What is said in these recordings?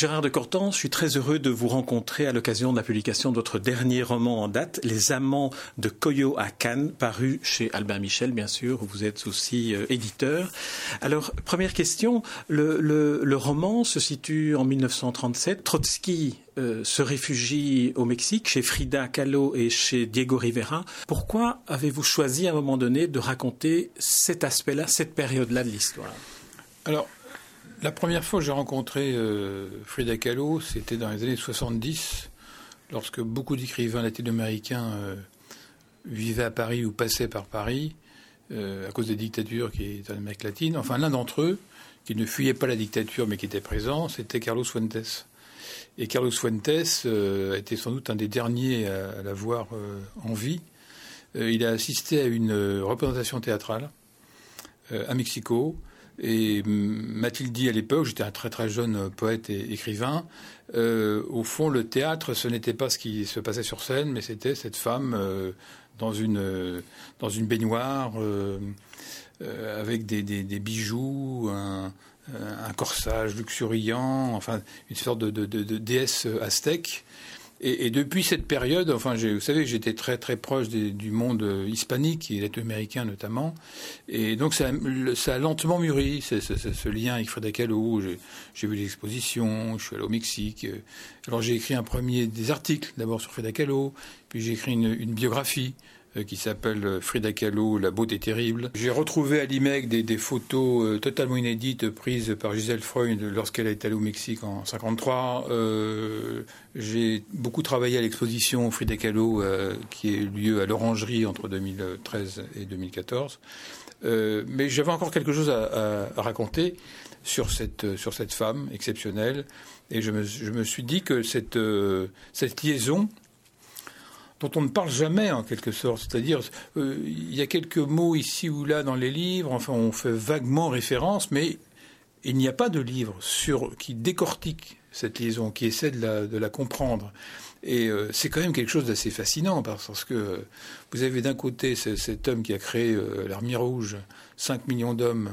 Gérard de Cortan, je suis très heureux de vous rencontrer à l'occasion de la publication de votre dernier roman en date, Les Amants de Koyo à Cannes, paru chez Albin Michel, bien sûr, vous êtes aussi euh, éditeur. Alors, première question, le, roman se situe en 1937. Trotsky euh, se réfugie au Mexique, chez Frida Kahlo et chez Diego Rivera. Pourquoi avez-vous choisi à un moment donné de raconter cet aspect-là, cette période-là de l'histoire? La première fois que j'ai rencontré euh, Frida Kahlo, c'était dans les années 70, lorsque beaucoup d'écrivains latino-américains euh, vivaient à Paris ou passaient par Paris euh, à cause des dictatures qui étaient en Amérique latine. Enfin, l'un d'entre eux, qui ne fuyait pas la dictature mais qui était présent, c'était Carlos Fuentes. Et Carlos Fuentes a été sans doute un des derniers à, la voir en vie. il a assisté à une représentation théâtrale à Mexico et m'a-t-il dit à l'époque, j'étais un très très jeune poète et écrivain, euh, au fond, le théâtre, ce n'était pas ce qui se passait sur scène, mais c'était cette femme euh, dans, une, dans une baignoire, euh, avec des, bijoux, un, corsage luxuriant, enfin une sorte de, de déesse aztèque. Et, depuis cette période, enfin, vous savez, j'étais très très proche du monde hispanique et américain notamment, et donc ça, ça a lentement mûri, ce lien avec Frida Kahlo. J'ai vu l'exposition, je suis allé au Mexique. Alors j'ai écrit un premier des articles, d'abord sur Frida Kahlo, puis j'ai écrit une biographie euh, qui s'appelle euh, Frida Kahlo, La beauté terrible. J'ai retrouvé à l'IMEC des, photos euh, totalement inédites prises par Gisèle Freud lorsqu'elle est allée au Mexique en 53. j'ai beaucoup travaillé à l'exposition Frida Kahlo qui a eu lieu à l'Orangerie entre 2013 et 2014. mais j'avais encore quelque chose à, raconter sur cette, sur cette femme exceptionnelle. Et je me, je me suis dit que cette, cette liaison dont on ne parle jamais en quelque sorte. C'est-à-dire, euh, il y a quelques mots ici ou là dans les livres, enfin on fait vaguement référence, mais il n'y a pas de livre sur, qui décortique cette liaison, qui essaie de la, comprendre. Et euh, c'est quand même quelque chose d'assez fascinant parce que vous avez d'un côté cet homme qui a créé euh, l'armée rouge, 5 millions d'hommes,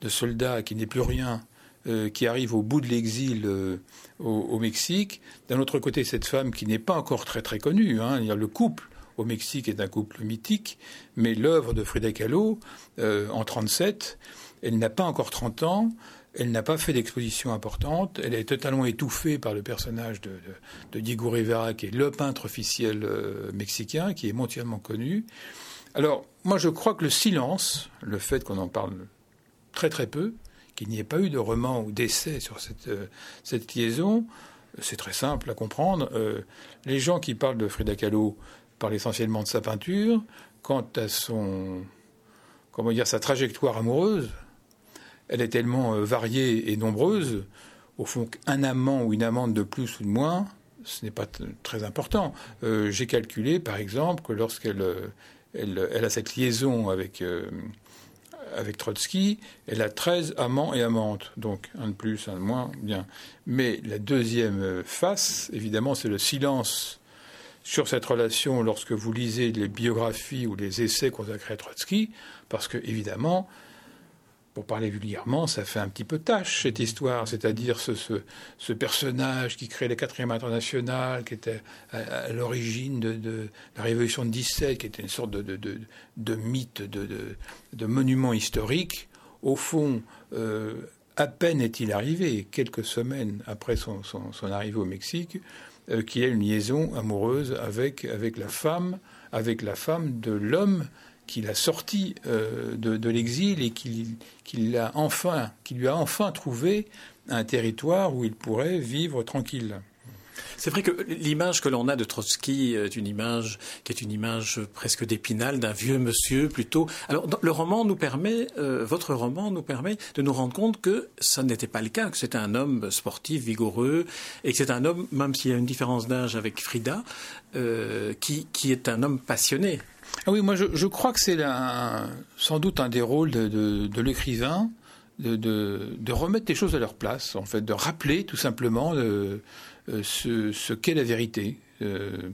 de soldats, qui n'est plus rien, euh, qui arrive au bout de l'exil euh, au, Mexique. D'un autre côté, cette femme qui n'est pas encore très très connue. Hein, le couple au Mexique est un couple mythique, mais l'œuvre de Frida Kahlo, euh, en 37, elle n'a pas encore 30 ans. Elle n'a pas fait d'exposition importante. Elle est totalement étouffée par le personnage de, Diego Rivera, qui est le peintre officiel mexicain, qui est mondialement connu. Alors, moi, je crois que le silence, le fait qu'on en parle très très peu, qu'il n'y ait pas eu de roman ou d'essai sur cette, euh, cette liaison, c'est très simple à comprendre. Euh, les gens qui parlent de Frida Kahlo parlent essentiellement de sa peinture. Quant à son, comment dire, sa trajectoire amoureuse, elle est tellement euh, variée et nombreuse, au fond qu'un amant ou une amante de plus ou de moins, ce n'est pas très important. J'ai calculé, par exemple, que lorsqu'elle elle, a cette liaison avec avec Trotsky, elle a 13 amants et amantes, donc un de plus, un de moins, bien. Mais la deuxième face, évidemment, c'est le silence sur cette relation lorsque vous lisez les biographies ou les essais consacrés à Trotsky, parce que, évidemment, pour parler vulgairement, ça fait un petit peu tâche cette histoire, c'est-à-dire ce, ce, personnage qui crée la quatrième internationale, qui était à, l'origine de, la révolution de 17, qui était une sorte de, de, mythe, de, monument historique. Au fond, euh, à peine est-il arrivé, quelques semaines après son, son, arrivée au Mexique, euh, qu'il a une liaison amoureuse avec, avec la femme, avec la femme de l'homme qui l'a sorti euh, de, l'exil et qui, l'a enfin, lui a enfin trouvé un territoire où il pourrait vivre tranquille. C'est vrai que l'image que l'on a de Trotsky est une image qui est une image presque d'épinal d'un vieux monsieur plutôt. Alors le roman nous permet, euh, votre roman nous permet de nous rendre compte que ça n'était pas le cas, que c'était un homme sportif, vigoureux, et que c'est un homme, même s'il y a une différence d'âge avec Frida, euh, qui est un homme passionné. Ah oui, moi je, crois que c'est sans doute un des rôles de, l'écrivain de, remettre les choses à leur place, en fait, de rappeler tout simplement euh, ce, qu'est la vérité. Euh,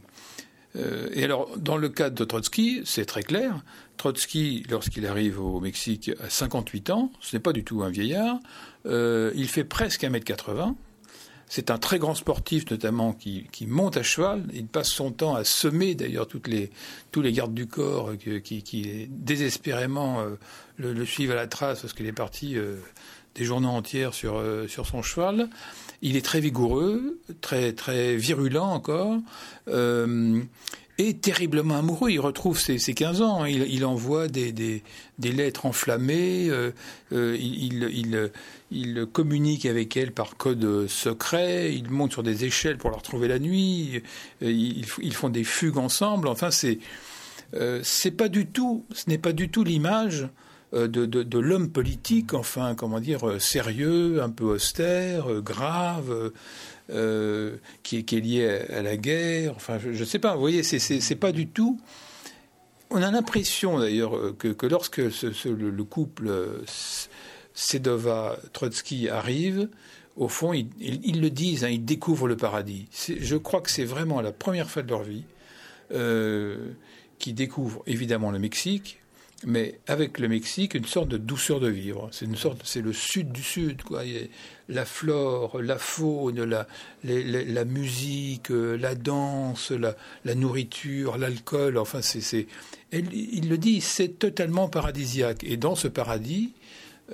et alors, dans le cas de Trotsky, c'est très clair. Trotsky, lorsqu'il arrive au Mexique à 58 ans, ce n'est pas du tout un vieillard, il fait presque 1m80. C'est un très grand sportif, notamment, qui, monte à cheval. Il passe son temps à semer, d'ailleurs, tous les gardes du corps qui, qui désespérément le, suivent à la trace parce qu'il est parti des journées entières sur, euh, son cheval. Il est très vigoureux, très, très virulent encore. Euh, et terriblement amoureux. Il retrouve ses, ses 15 ans. Il, envoie des, lettres enflammées. Euh, euh il, communique avec elle par code secret. Il monte sur des échelles pour la retrouver la nuit. Euh, ils, font des fugues ensemble. Enfin, c'est c'est pas du tout. Ce n'est pas du tout l'image euh, de, l'homme politique, enfin, comment dire, euh, sérieux, un peu austère, euh, grave, qui, est lié à, la guerre. Enfin, je ne sais pas. Vous voyez, c'est pas du tout. On a l'impression d'ailleurs que, lorsque le, couple Sedova-Trotsky arrive, au fond, ils, le disent, hein, ils découvrent le paradis. Je crois que c'est vraiment la première fois de leur vie qu'ils découvrent évidemment le Mexique, mais avec le Mexique, une sorte de douceur de vivre. C'est une sorte, c'est le sud du sud, quoi. La flore, la faune, la, la, musique, la danse, la, la nourriture, l'alcool. Enfin, c'est, il le dit, c'est totalement paradisiaque. Et dans ce paradis,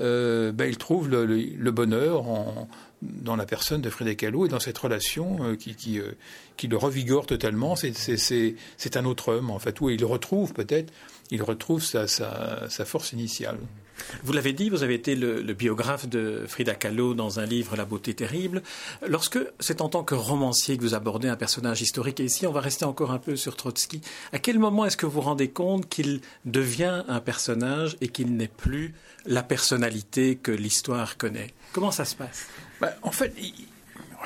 euh, ben, il trouve le, le, bonheur en, dans la personne de Frédéric Kahlo et dans cette relation euh, qui, qui, euh, qui, le revigore totalement. C'est, un autre homme, en fait, où il retrouve peut-être il retrouve sa, force initiale. Vous l'avez dit, vous avez été le, biographe de Frida Kahlo dans un livre La beauté terrible. Lorsque c'est en tant que romancier que vous abordez un personnage historique, et ici on va rester encore un peu sur Trotsky, à quel moment est-ce que vous vous rendez compte qu'il devient un personnage et qu'il n'est plus la personnalité que l'histoire connaît? Comment ça se passe? Ben, En fait,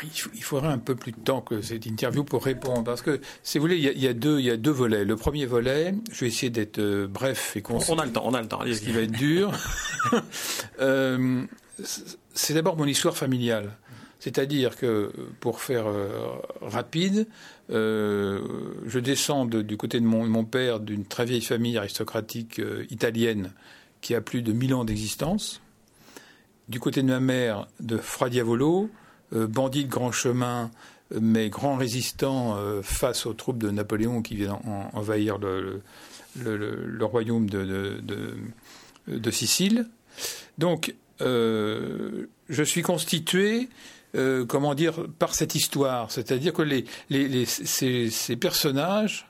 il faudrait un peu plus de temps que cette interview pour répondre, parce que, si vous voulez, il y a, deux, il y a deux volets. Le premier volet, je vais essayer d'être euh, bref et concis. On a le temps, on a le temps. Ce qui va être dur. Euh, c'est d'abord mon histoire familiale. C'est-à-dire que, pour faire euh, rapide, je descends du côté de mon, mon père d'une très vieille famille aristocratique italienne qui a plus de 1000 ans d'existence. Du côté de ma mère, de Fra Diavolo, euh, bandit de grand chemin, mais grand résistant euh, face aux troupes de Napoléon qui viennent envahir le, royaume de, de, Sicile. Donc, euh, je suis constitué, comment dire, par cette histoire. C'est-à-dire que les, ces, personnages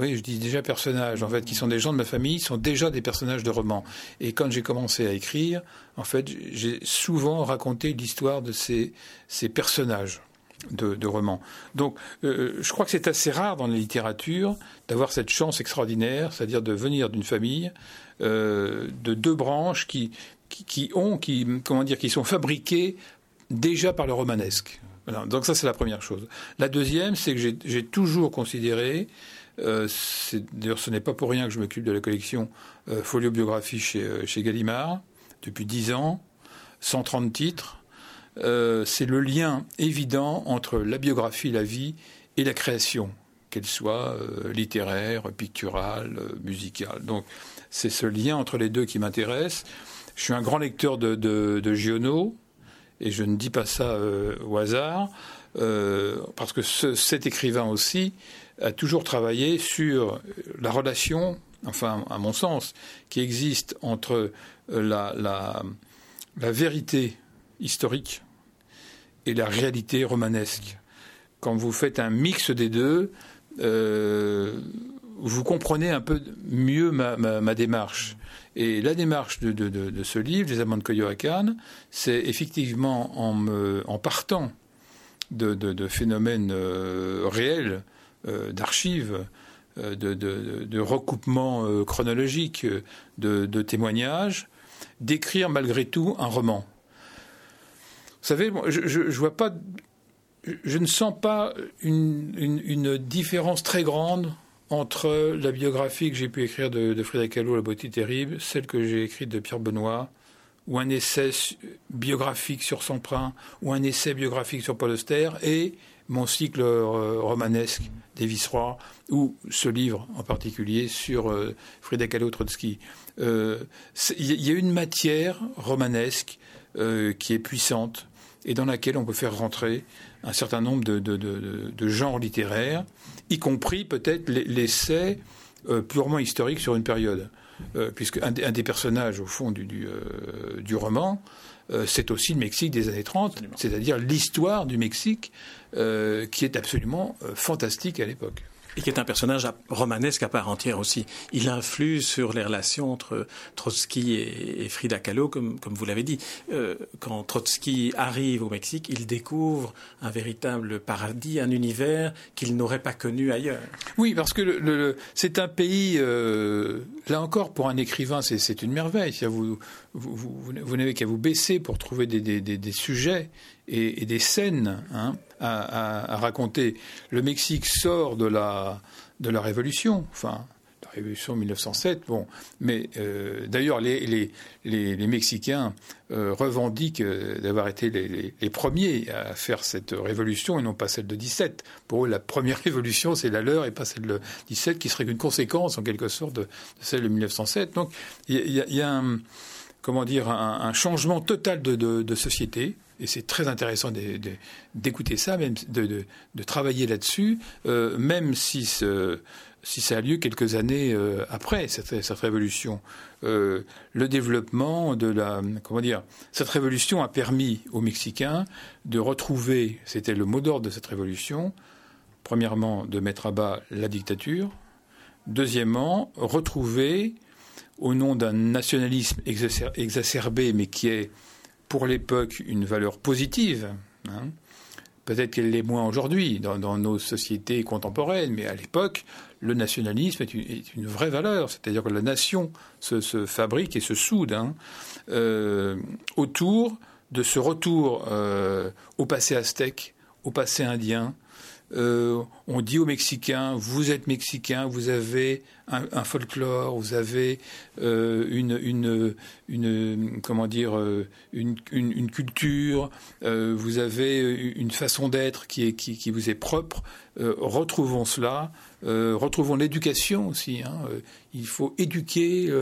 oui, je dis déjà personnages, en fait, qui sont des gens de ma famille, sont déjà des personnages de romans. Et quand j'ai commencé à écrire, en fait, j'ai souvent raconté l'histoire de ces, ces personnages. De, romans. Donc, euh, je crois que c'est assez rare dans la littérature d'avoir cette chance extraordinaire, c'est-à-dire de venir d'une famille euh, de deux branches qui, qui, ont, qui, comment dire, qui sont fabriquées déjà par le romanesque. Donc ça, c'est la première chose. La deuxième, c'est que j'ai toujours considéré euh, d'ailleurs, ce n'est pas pour rien que je m'occupe de la collection euh, Folio Biographie chez, euh, chez Gallimard depuis 10 ans, 130 titres. c'est le lien évident entre la biographie, la vie et la création, qu'elle soit littéraire, picturale, musicale. Donc, c'est ce lien entre les deux qui m'intéresse. Je suis un grand lecteur de, de, Giono, et je ne dis pas ça au hasard, parce que cet écrivain aussi a toujours travaillé sur la relation, enfin à mon sens, qui existe entre euh, la, vérité historique et la réalité romanesque. Quand vous faites un mix des deux, euh, vous comprenez un peu mieux ma, ma, démarche. Et la démarche de, ce livre, Les Amants de Coyoacán, c'est effectivement en, partant de, phénomènes euh, réels d'archives, euh, de, de, recoupements euh, chronologiques, de, témoignages, d'écrire malgré tout un roman. Vous savez, je, ne vois pas, je ne sens pas une, différence très grande entre la biographie que j'ai pu écrire de, de Frida Kahlo, La beauté terrible, celle que j'ai écrite de Pierre Benoît, ou un essai biographique sur Samprin, ou un essai biographique sur Paul Auster, et mon cycle romanesque Davis Roy, ou ce livre en particulier sur Frida Kahlo-Trotsky. Il y a une matière romanesque qui est puissante et dans laquelle on peut faire rentrer un certain nombre de, genres littéraires, y compris peut-être l'essai purement historique sur une période. Puisque un, des personnages, au fond, du, du roman, euh, c'est aussi le Mexique des années 30, c'est-à-dire l'histoire du Mexique euh, qui est absolument euh, fantastique à l'époque. Qui est un personnage romanesque à part entière aussi. Il influe sur les relations entre Trotsky et, Frida Kahlo, comme, vous l'avez dit. Euh, quand Trotsky arrive au Mexique, il découvre un véritable paradis, un univers qu'il n'aurait pas connu ailleurs. Oui, parce que c'est un pays, euh, là encore, pour un écrivain, c'est une merveille. Vous, vous, n'avez qu'à vous baisser pour trouver des, sujets et, des scènes. Hein à, raconter. Le Mexique sort de la, révolution, enfin, la révolution 1907, bon, mais euh, d'ailleurs, les, Mexicains euh, revendiquent euh, d'avoir été les, premiers à faire cette révolution et non pas celle de 17. Pour eux, la première révolution, c'est la leur et pas celle de 17, qui serait une conséquence, en quelque sorte, de, celle de 1907. Donc, il y, a, un, comment dire, un, changement total de, société et c'est très intéressant d'écouter ça, même de, travailler là-dessus, euh, même si, si ça a lieu quelques années euh, après cette, cette révolution. Euh, le développement de la comment dire cette révolution a permis aux Mexicains de retrouver, c'était le mot d'ordre de cette révolution, premièrement de mettre à bas la dictature, deuxièmement retrouver au nom d'un nationalisme exacerbé mais qui est pour l'époque une valeur positive. Hein. Peut-être qu'elle l'est moins aujourd'hui dans, nos sociétés contemporaines, mais à l'époque, le nationalisme est une, vraie valeur. C'est-à-dire que la nation se, fabrique et se soude hein, euh, autour de ce retour euh, au passé aztèque, au passé indien, euh, on dit aux Mexicains, vous êtes Mexicains, vous avez un, folklore, vous avez euh, une, une, comment dire, euh, une, une, culture, vous avez une façon d'être qui, est, qui, vous est propre. retrouvons cela. retrouvons l'éducation aussi. Hein. Il faut éduquer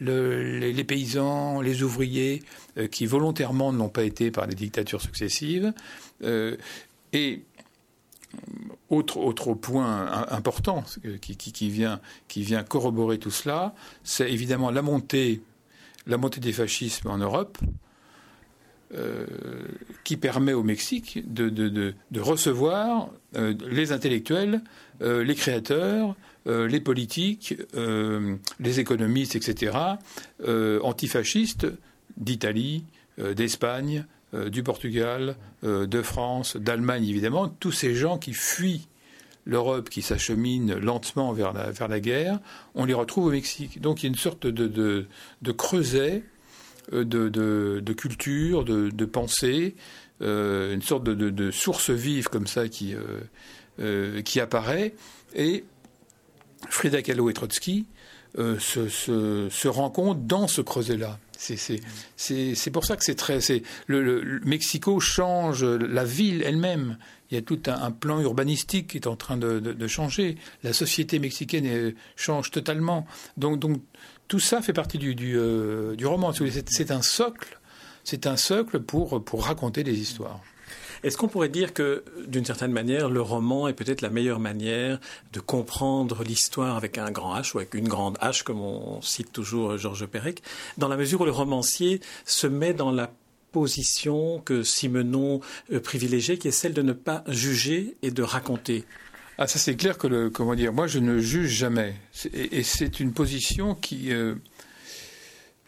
les, paysans, les ouvriers qui volontairement ne l'ont pas été par les dictatures successives. et autre, autre point important qui, vient, qui vient corroborer tout cela, c'est évidemment la montée, la montée des fascismes en Europe, euh, qui permet au Mexique de, de, recevoir euh, les intellectuels, euh, les créateurs, les politiques, les économistes, etc., antifascistes d'Italie, d'Espagne, du Portugal, euh, de France, d'Allemagne évidemment, tous ces gens qui fuient l'Europe, qui s'achemine lentement vers la, guerre, on les retrouve au Mexique. Donc il y a une sorte de, creuset euh, de, culture, de, pensée, une sorte de, source vive comme ça qui, apparaît. Et Frida Kahlo et Trotsky se rencontrent dans ce creuset-là. C'est pour ça que c'est très. Le, Mexico change la ville elle-même. Il y a tout un, plan urbanistique qui est en train de, changer. La société mexicaine change totalement. Donc, donc tout ça fait partie du, du, euh, du roman. C'est un socle. C'est un socle pour, pour raconter des histoires. Est-ce qu'on pourrait dire que, d'une certaine manière, le roman est peut-être la meilleure manière de comprendre l'histoire avec un grand H ou avec une grande H, comme on cite toujours Georges Perec, dans la mesure où le romancier se met dans la position que Simenon euh, privilégiait, qui est celle de ne pas juger et de raconter? Ah, ça c'est clair que le comment dire. Moi, je ne juge jamais, et, c'est une position qui euh,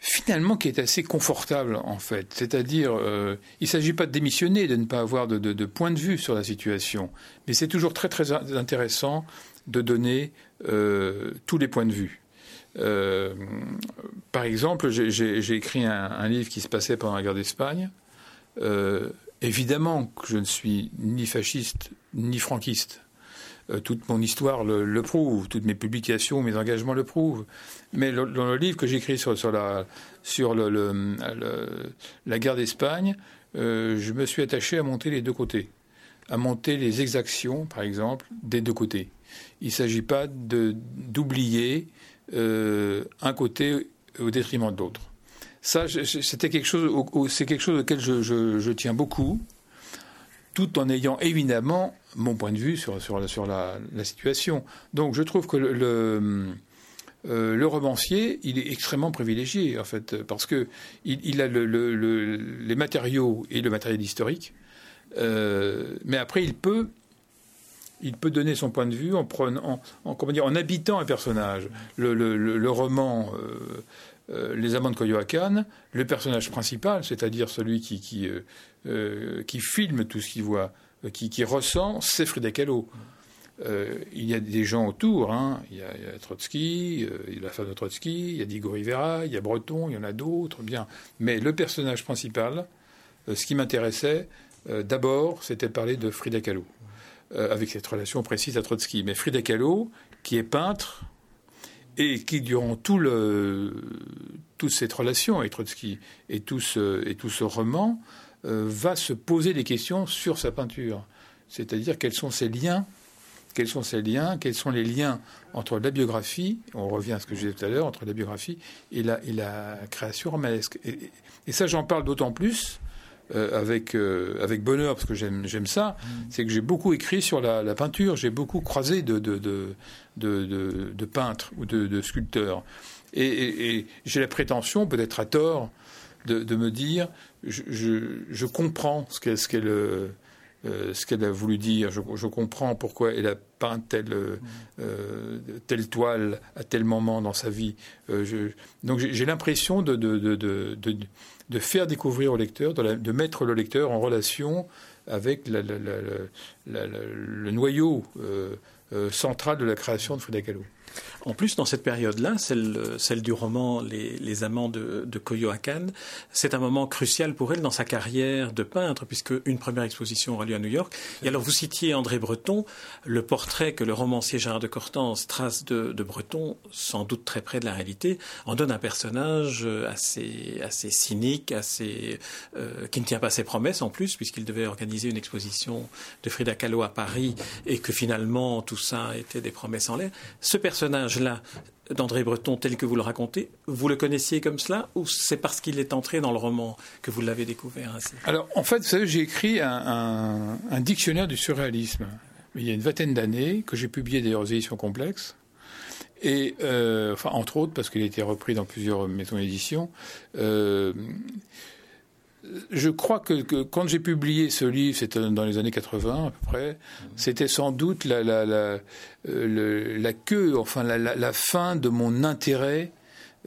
finalement qui est assez confortable en fait. C'est-à-dire, euh, il ne s'agit pas de démissionner, de ne pas avoir de, point de vue sur la situation, mais c'est toujours très très intéressant de donner euh, tous les points de vue. Euh, par exemple, j'ai écrit un, livre qui se passait pendant la guerre d'Espagne. évidemment que je ne suis ni fasciste ni franquiste. Euh, toute mon histoire le, prouve, toutes mes publications, mes engagements le prouvent. Mais dans le livre que j'écris sur, sur, la, sur la guerre d'Espagne, euh, je me suis attaché à monter les deux côtés. à monter les exactions, par exemple, des deux côtés. Il ne s'agit pas d'oublier un côté au détriment de l'autre. Ça, c'était quelque chose, c'est quelque chose auquel je, tiens beaucoup, tout en ayant évidemment mon point de vue sur, la, situation. Donc, je trouve que le, euh, le, romancier, il est extrêmement privilégié, en fait, parce que il, a les matériaux et le matériel historique, euh, mais après, il peut il peut donner son point de vue en, habitant un personnage. Le, roman euh, Les Amants de Coyoacán, le personnage principal, c'est-à-dire celui qui, qui, filme tout ce qu'il voit, qui, qui, ressent, c'est Frida Kahlo. il y a des gens autour, hein. il, y a, Trotsky, il y a la femme de Trotsky, il y a Diego Rivera, il y a Breton, il y en a d'autres, bien. Mais le personnage principal, ce qui m'intéressait, d'abord, c'était parler de Frida Kahlo. Euh, avec cette relation précise à Trotsky. Mais Frida Kahlo, qui est peintre, et qui, durant tout le, toute cette relation avec Trotsky et tout ce, et tout ce roman, euh, va se poser des questions sur sa peinture. C'est-à-dire quels sont ses liens, quels sont ses liens, quels sont les liens entre la biographie, on revient à ce que je disais tout à l'heure, entre la biographie et la, et la création romanesque. et ça, j'en parle d'autant plus euh, avec, euh, avec bonheur, parce que j'aime, ça, mm. c'est que j'ai beaucoup écrit sur la, peinture, j'ai beaucoup croisé de, de, de, de, peintres ou de, sculpteurs. Et, j'ai la prétention, peut-être à tort, de, me dire, je, comprends euh, ce qu'elle a voulu dire, je, comprends pourquoi elle a peint telle, telle toile à tel moment dans sa vie. donc j'ai, l'impression de, faire découvrir au lecteur, de, mettre le lecteur en relation avec le noyau euh, euh, central de la création de Frida Kahlo. En plus, dans cette période-là, celle, du roman Les, Amants de, de Coyoacán, c'est un moment crucial pour elle dans sa carrière de peintre, puisque une première exposition aura lieu à New York. Et alors, vous citiez André Breton, le portrait que le romancier Gérard de Cortance trace de, Breton, sans doute très près de la réalité, en donne un personnage assez, assez cynique, assez, euh, qui ne tient pas ses promesses en plus, puisqu'il devait organiser une exposition de Frida Kahlo à Paris, et que finalement tout ça était des promesses en l'air. Ce là d'André Breton tel que vous le racontez, vous le connaissiez comme cela ou c'est parce qu'il est entré dans le roman que vous l'avez découvert ainsi? Alors, en fait, vous savez, j'ai écrit un, dictionnaire du surréalisme il y a une vingtaine d'années, que j'ai publié d'ailleurs aux éditions complexes. Et, euh, entre autres, parce qu'il a été repris dans plusieurs maisons d'édition. Euh, je crois que, quand j'ai publié ce livre, c'était dans les années 80 à peu près, c'était sans doute la, la, la, euh, la queue, enfin la, fin de mon intérêt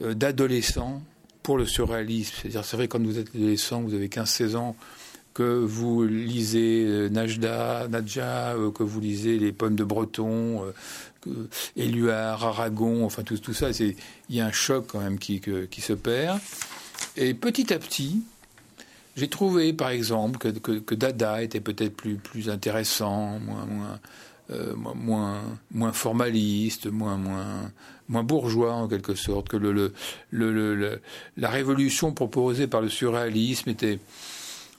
euh, d'adolescent pour le surréalisme. C'est-à-dire, c'est vrai, quand vous êtes adolescent, vous avez 15-16 ans, que vous lisez euh, Najda, Nadja, que vous lisez les poèmes de Breton, Éluard, Aragon, enfin tout, tout ça, il y a un choc quand même qui, qui se perd. Et petit à petit, j'ai trouvé, par exemple, que, Dada était peut-être plus, plus intéressant, moins, moins, euh, moins, moins formaliste, moins, moins, moins bourgeois en quelque sorte, que le, le, la révolution proposée par le surréalisme était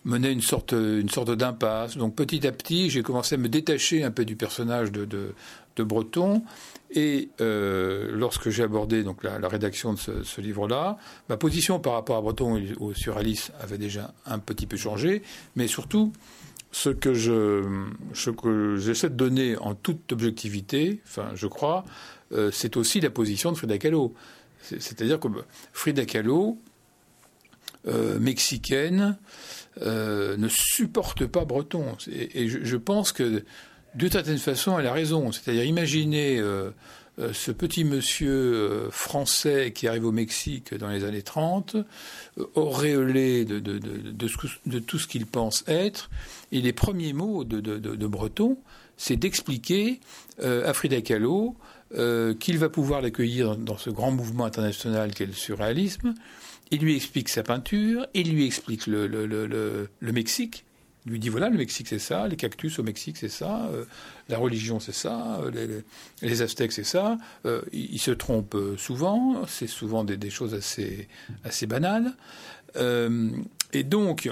menait une sorte, une sorte d'impasse. Donc petit à petit, j'ai commencé à me détacher un peu du personnage de, de, Breton et euh, lorsque j'ai abordé donc la, rédaction de ce, livre-là, ma position par rapport à Breton et au avait déjà un petit peu changé, mais surtout ce que je j'essaie de donner en toute objectivité, enfin je crois, euh, c'est aussi la position de Frida Kahlo. C'est-à-dire que Frida Kahlo, euh, mexicaine, ne supporte pas Breton. Et, je, pense que d'une certaine façon, elle a raison. C'est-à-dire, imaginez euh, euh, ce petit monsieur euh, français qui arrive au Mexique dans les années 30, auréolé de, tout ce qu'il pense être, et les premiers mots de, Breton, c'est d'expliquer à Frida Kahlo qu'il va pouvoir l'accueillir dans, ce grand mouvement international qu'est le surréalisme. Il lui explique sa peinture, il lui explique le, Mexique, il lui dit voilà, le Mexique c'est ça, les cactus au Mexique c'est ça, euh, la religion c'est ça, euh, les, Aztèques c'est ça. Euh, il, se trompe souvent, c'est souvent des, choses assez, banales. et donc,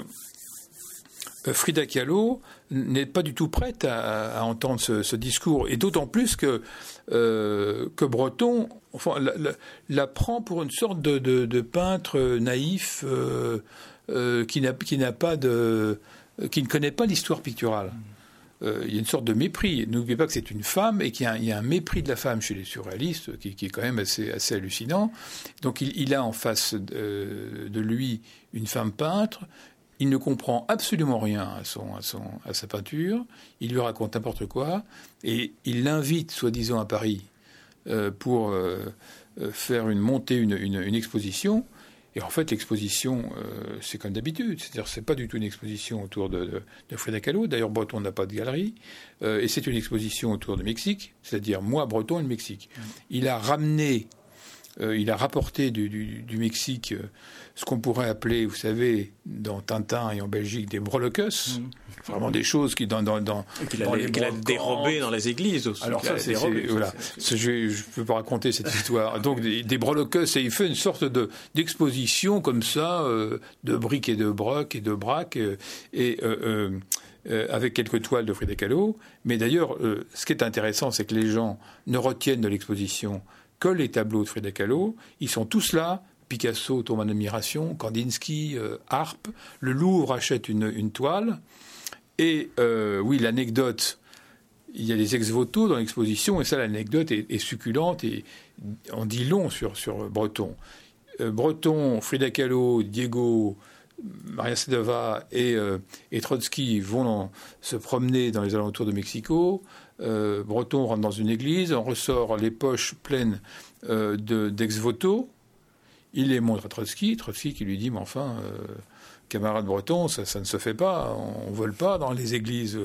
Frida Kahlo n'est pas du tout prête à, entendre ce, discours, et d'autant plus que, euh, que Breton enfin, la, prend pour une sorte de, peintre naïf euh, qui n'a pas de qui ne connaît pas l'histoire picturale. il y a une sorte de mépris. N'oubliez pas que c'est une femme et qu'il y, a un mépris de la femme chez les surréalistes qui, est quand même assez, assez hallucinant. Donc il, a en face de lui une femme peintre il ne comprend absolument rien à, son, à, son, à sa peinture. Il lui raconte n'importe quoi. Et il l'invite, soi-disant, à Paris euh, pour euh, euh, faire une montée, une, une, exposition. Et en fait, l'exposition, c'est comme d'habitude. C'est-à-dire, c'est pas du tout une exposition autour de, de, Frida Kahlo. D'ailleurs, Breton n'a pas de galerie. et c'est une exposition autour du Mexique. C'est-à-dire, moi, Breton et le Mexique. Il a ramené, il a rapporté du, du, du Mexique ce qu'on pourrait appeler, vous savez, dans Tintin et en Belgique, des breloquus. Mmh. Vraiment des choses qui, dans, dans, dans, qu'il a, dérobé dans les églises aussi. Alors ça, c'est, voilà. je ne peux pas raconter cette histoire. Donc des, des breloques, et il fait une sorte de, d'exposition comme ça, euh, de briques et de brocs et de braques, euh, et euh, avec quelques toiles de Frida Kahlo. Mais d'ailleurs, ce qui est intéressant, c'est que les gens ne retiennent de l'exposition que les tableaux de Frida Kahlo. Ils sont tous là Picasso tombe en admiration, Kandinsky, euh, Harpe. Le Louvre achète une, toile. Et euh, oui, l'anecdote, il y a des ex-voto dans l'exposition, et ça, l'anecdote est, succulente et on dit long sur, Breton. Euh, Breton, Frida Kahlo, Diego, Maria Sedova et, et Trotsky vont se promener dans les alentours de Mexico. Breton rentre dans une église, on ressort les poches pleines d'ex-voto. Il les montre à Trotsky, Trotsky qui lui dit, mais enfin, euh, camarade breton, ça, ça, ne se fait pas, on ne vole pas dans les églises.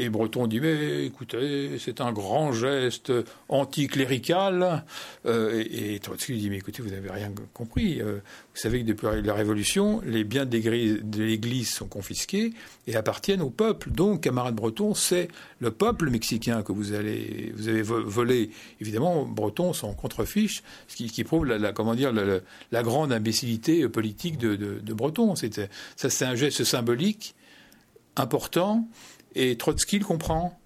Et Breton dit mais écoutez, c'est un grand geste anticlérical. Euh, et, Trotsky dit mais écoutez, vous n'avez rien compris. Euh, vous savez que depuis la Révolution, les biens de l'Église sont confisqués et appartiennent au peuple. Donc, camarade Breton, c'est le peuple mexicain que vous allez vous avez volé. Évidemment, Breton s'en contrefiche, ce qui, prouve la, comment dire la, grande imbécilité politique de, de Breton. Ça, c'est un geste symbolique important et Trotsky le comprend.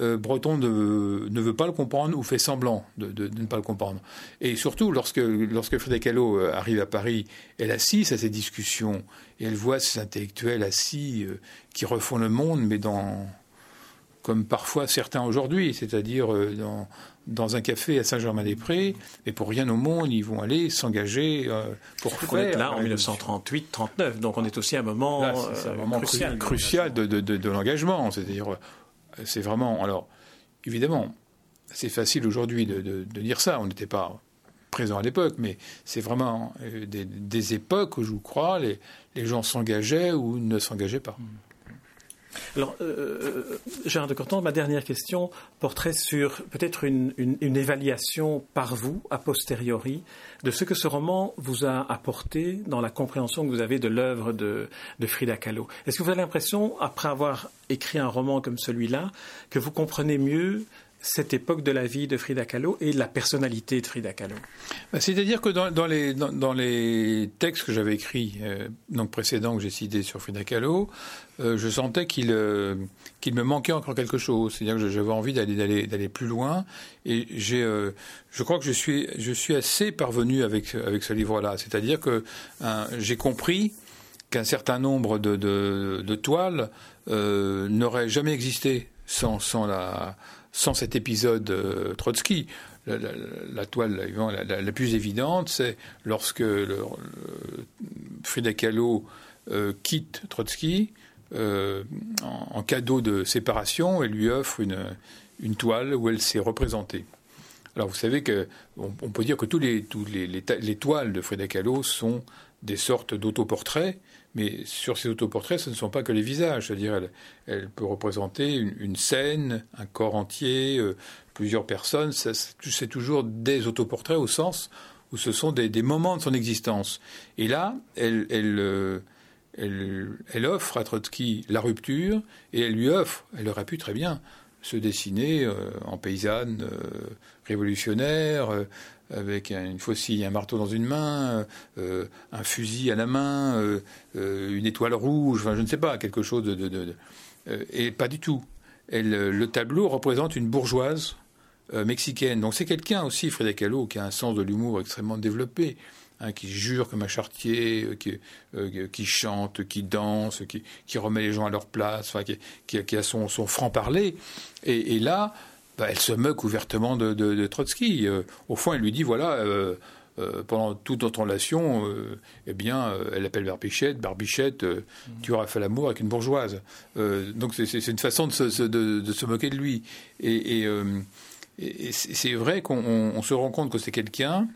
Euh, Breton ne, veut pas le comprendre ou fait semblant de, ne pas le comprendre. Et surtout, lorsque, lorsque Frida Kahlo euh, arrive à Paris, elle assiste à ces discussions et elle voit ces intellectuels assis euh, qui refont le monde, mais dans, comme parfois certains aujourd'hui, c'est-à-dire dans, dans un café à Saint-Germain-des-Prés, et pour rien au monde, ils vont aller s'engager euh, pour faire. On est là en 1938-39, donc on est aussi à un moment, un euh, moment crucial, crucial de, de, de, l'engagement. C'est-à-dire, euh, c'est vraiment. Alors, évidemment, c'est facile aujourd'hui de, dire ça. On n'était pas présent à l'époque, mais c'est vraiment des, des, époques où je crois les, les gens s'engageaient ou ne s'engageaient pas. Alors, euh, euh, Gérard de Corton, ma dernière question porterait sur peut-être une, évaluation par vous, a posteriori, de ce que ce roman vous a apporté dans la compréhension que vous avez de l'œuvre de, de, Frida Kahlo. Est-ce que vous avez l'impression, après avoir écrit un roman comme celui-là, que vous comprenez mieux cette époque de la vie de Frida Kahlo et la personnalité de Frida Kahlo bah, C'est-à-dire que dans, les, dans, les, textes que j'avais écrits, euh, donc précédents que j'ai cités sur Frida Kahlo, euh, je sentais qu'il euh, qu'il me manquait encore quelque chose. C'est-à-dire que j'avais envie d'aller plus loin. Et j'ai, je crois que je suis je suis assez parvenu avec avec ce livre-là. C'est-à-dire que j'ai compris qu'un certain nombre de, de, de toiles n'auraient jamais existé sans sans la sans cet épisode euh, Trotsky. La, toile la, plus évidente, c'est lorsque Frida Kahlo euh, quitte Trotsky euh, en, cadeau de séparation et lui offre une, une toile où elle s'est représentée. Alors vous savez que on, peut dire que tous les, tous les, les, toiles de Frida Kahlo sont des sortes d'autoportraits mais sur ces autoportraits, ce ne sont pas que les visages. C'est-à-dire, elle, peut représenter une, scène, un corps entier, euh, plusieurs personnes. C'est toujours des autoportraits au sens où ce sont des, moments de son existence. Et là, euh, elle, elle, offre à Trotsky la rupture et elle lui offre, elle aurait pu très bien se dessiner en paysanne révolutionnaire, avec une faucille, un marteau dans une main, un fusil à la main, une étoile rouge, enfin je ne sais pas, quelque chose de... et pas du tout. le tableau représente une bourgeoise mexicaine. Donc c'est quelqu'un aussi, Frida Kahlo, qui a un sens de l'humour extrêmement développé. Hein, qui jure comme un chartier, euh, qui, euh, chante, qui danse, qui, remet les gens à leur place, enfin, qui, a son, son franc-parler. Et, là, bah, elle se moque ouvertement de, de, Trotsky. Euh, au fond, elle lui dit voilà, pendant toute notre relation, eh bien, elle appelle Barbichette, Barbichette, mmh. tu auras fait l'amour avec une bourgeoise. donc c'est une façon de se, de, de se, moquer de lui. Et, et c'est vrai qu'on se rend compte que c'est quelqu'un.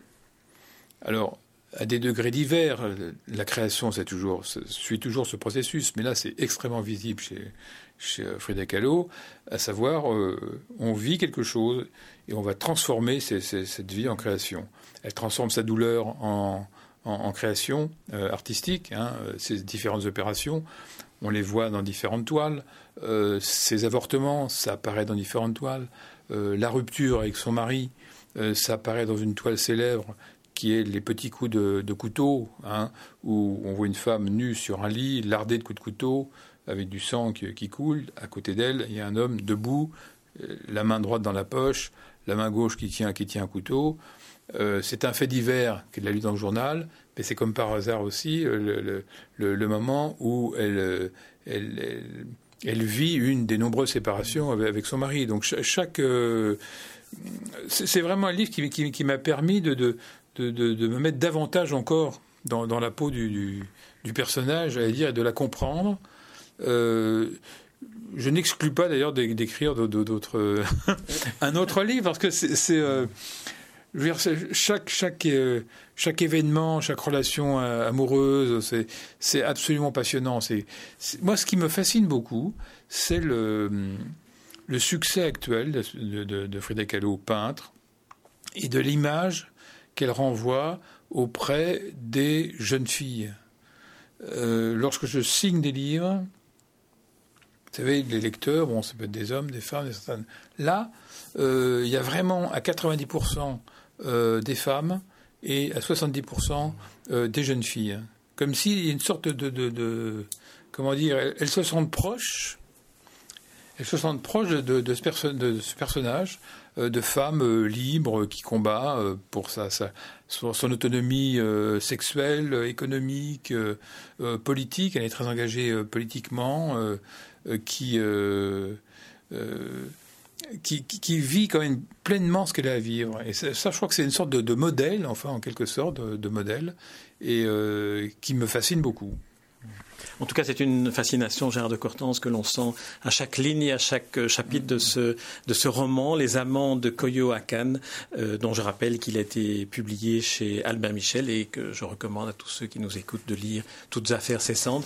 Alors, à des degrés divers. La création, c'est toujours, suit toujours ce processus, mais là, c'est extrêmement visible chez, chez Frida Kahlo, à savoir, euh, on vit quelque chose et on va transformer cette vie en création. Elle transforme sa douleur en, création euh, artistique, hein, ces différentes opérations. On les voit dans différentes toiles. Euh, ces avortements, ça apparaît dans différentes toiles. la rupture avec son mari, ça apparaît dans une toile célèbre qui est les petits coups de, couteau, hein, où on voit une femme nue sur un lit, lardée de coups de couteau, avec du sang qui, coule. À côté d'elle, il y a un homme debout, euh, la main droite dans la poche, la main gauche qui tient, qui tient un couteau. Euh, c'est un fait divers qu'elle a lu dans le journal, mais c'est comme par hasard aussi euh, le, moment où elle, elle, vit une des nombreuses séparations avec, son mari. Donc chaque, c'est vraiment un livre qui, m'a permis de, de, me mettre davantage encore dans, la peau du, personnage, à dire, et de la comprendre. Euh, je n'exclus pas d'ailleurs d'écrire d'autres un autre livre parce que c'est euh, chaque euh, événement, chaque relation amoureuse, c'est absolument passionnant. C'est moi ce qui me fascine beaucoup, c'est le succès actuel de, de, de peintre, et de l'image qu'elle renvoie auprès des jeunes filles. Euh, lorsque je signe des livres, savez, les lecteurs, bon, ça peut être des hommes, des femmes, des certaines. Là, euh, il y a vraiment à 90% euh, des femmes et à 70% des jeunes filles. Comme s'il y a une sorte de, comment dire, elles, se sentent proches, elles se sentent proches de, ce personnage euh, de femmes euh, libres qui combat euh, pour sa, son autonomie sexuelle, économique, politique. Elle est très engagée politiquement, qui, qui, qui, vit quand même pleinement ce qu'elle a à vivre. Et ça, je crois que c'est une sorte de, modèle, enfin en quelque sorte, de, modèle, et qui me fascine beaucoup. En tout cas, c'est une fascination, Gérard de Cortance, que l'on sent à chaque ligne, à chaque euh, chapitre de ce, de ce roman, Les Amants de Coyoacán, euh, dont je rappelle qu'il a été publié chez Albin Michel et que je recommande à tous ceux qui nous écoutent de lire Toutes affaires cessantes.